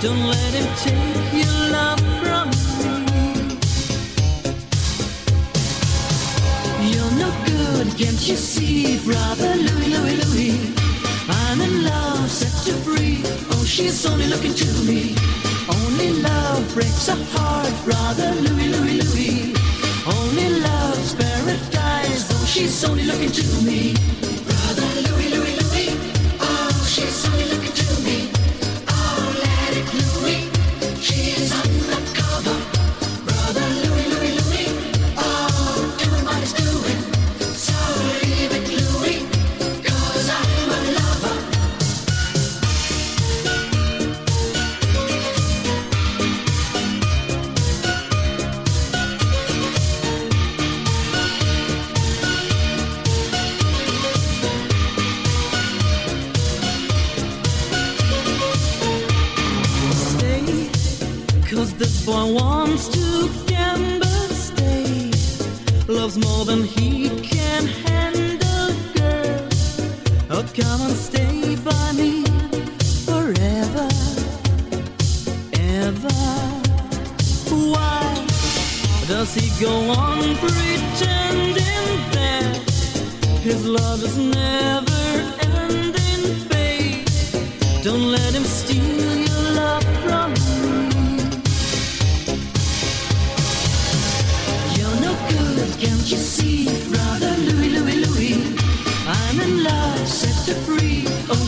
Don't let him take your love from me. You're no good, can't you see, brother Louie, Louie, Louie? I'm in love, set you free. Oh, she's only looking to me. Only love breaks a heart, brother Louie, Louie, Louie. Only love's paradise. Oh, she's only looking to me. Come and stay by me forever, ever. Why does he go on pretending that his love is never ending, babe? Don't let him steal your love from me. You're no good, can't you see, brother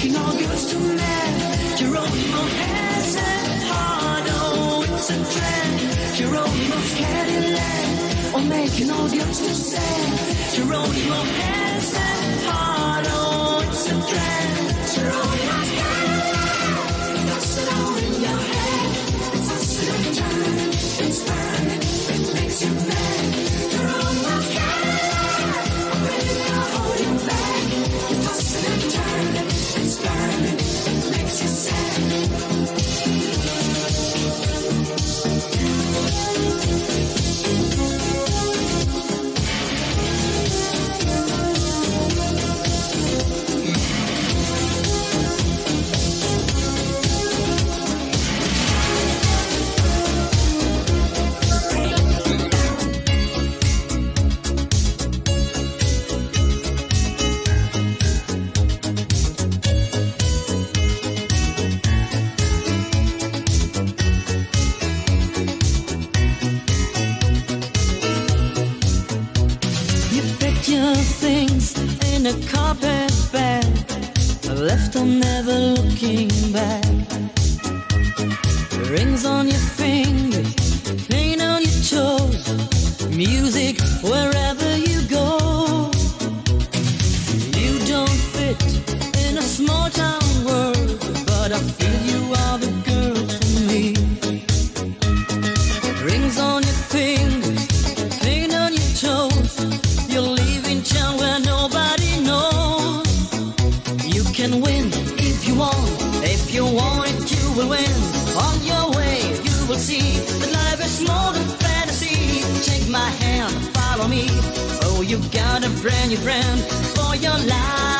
asking all girls to men. Geronimo has a heart, oh, it's a trend. Geronimo's Cadillac, or making all girls to send. Geronimo has a heart, oh, it's a trend. Geronimo's Cadillac, toss it all in your head. Toss it and turn, it's burning, it makes you mad. I'm never looking friend, your friend for your life.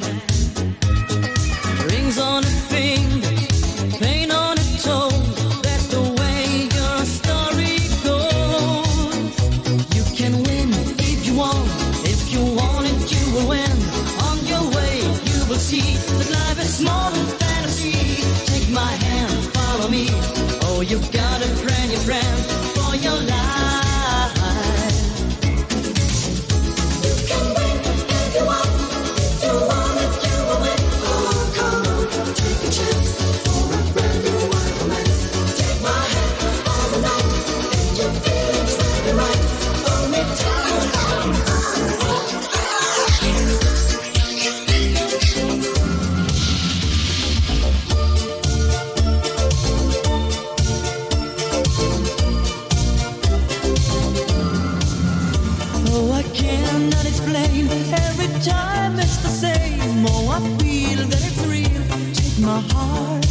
just the same. Oh, I feel that it's real. Take my heart.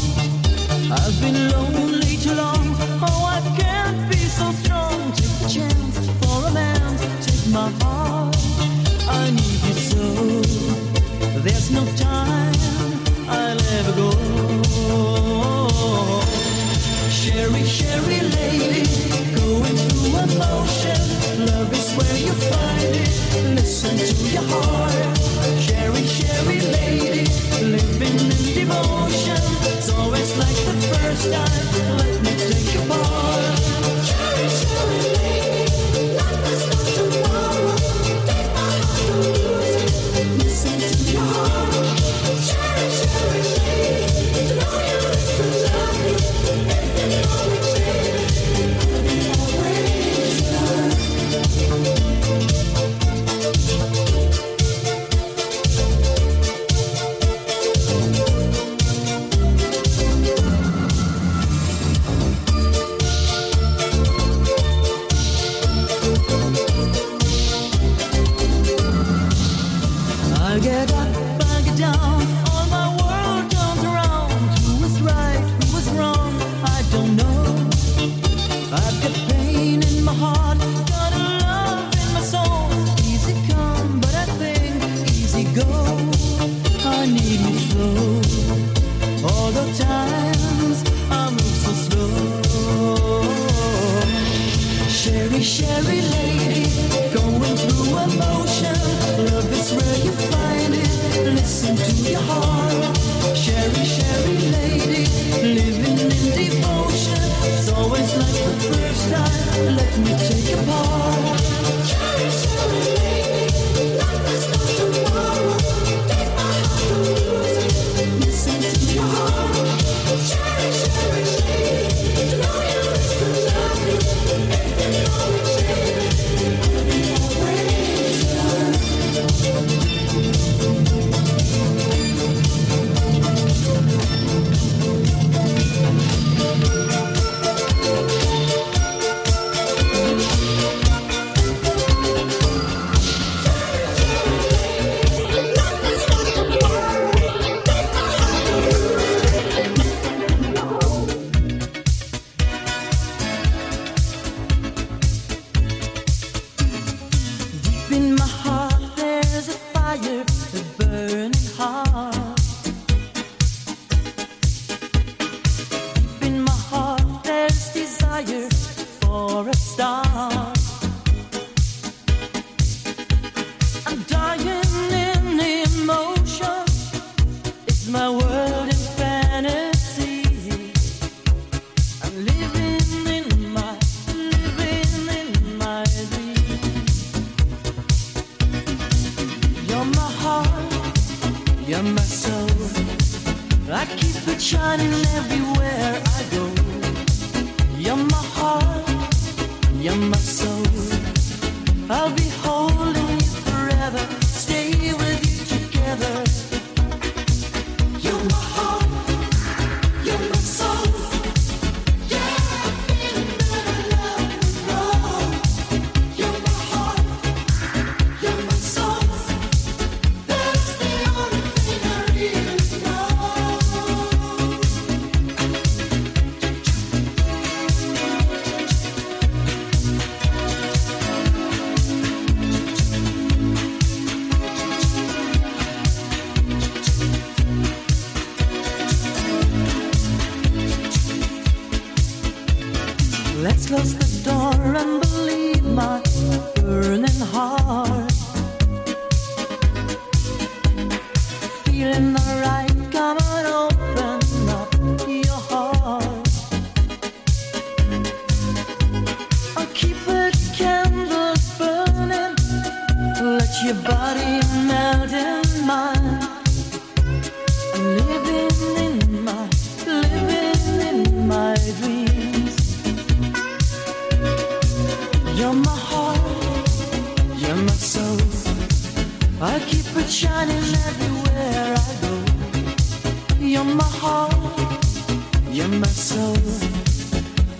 I've been lonely too long. Oh, I can't be so strong. Take the chance for a man. Take my heart. I need you so. There's no time I'll ever go. Cheri, Cheri lady, going through emotion. Love is where you find it. Listen to your heart. Oh, it's like the first time. forget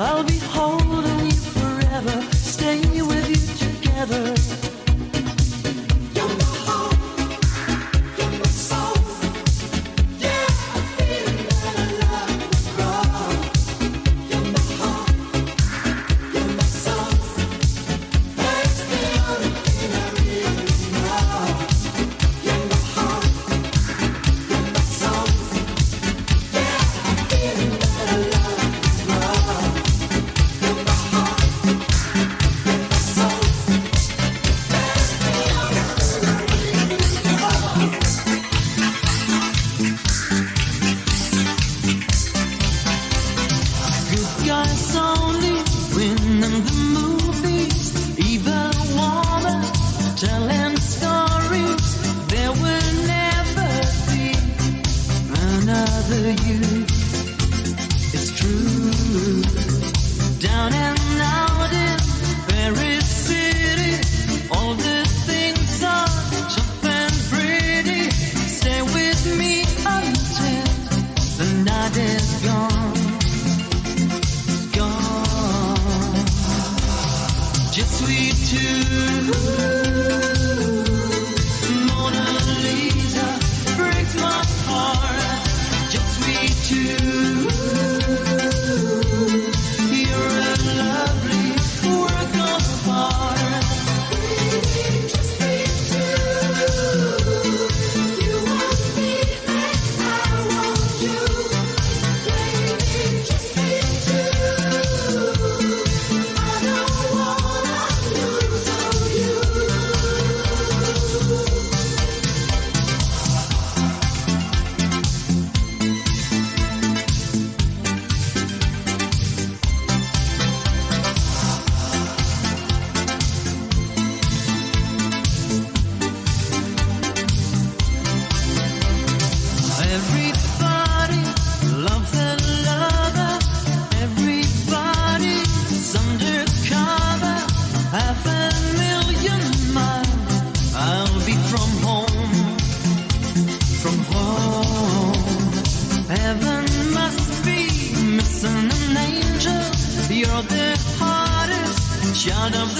I'll be holding you forever, staying with you together. too. out of the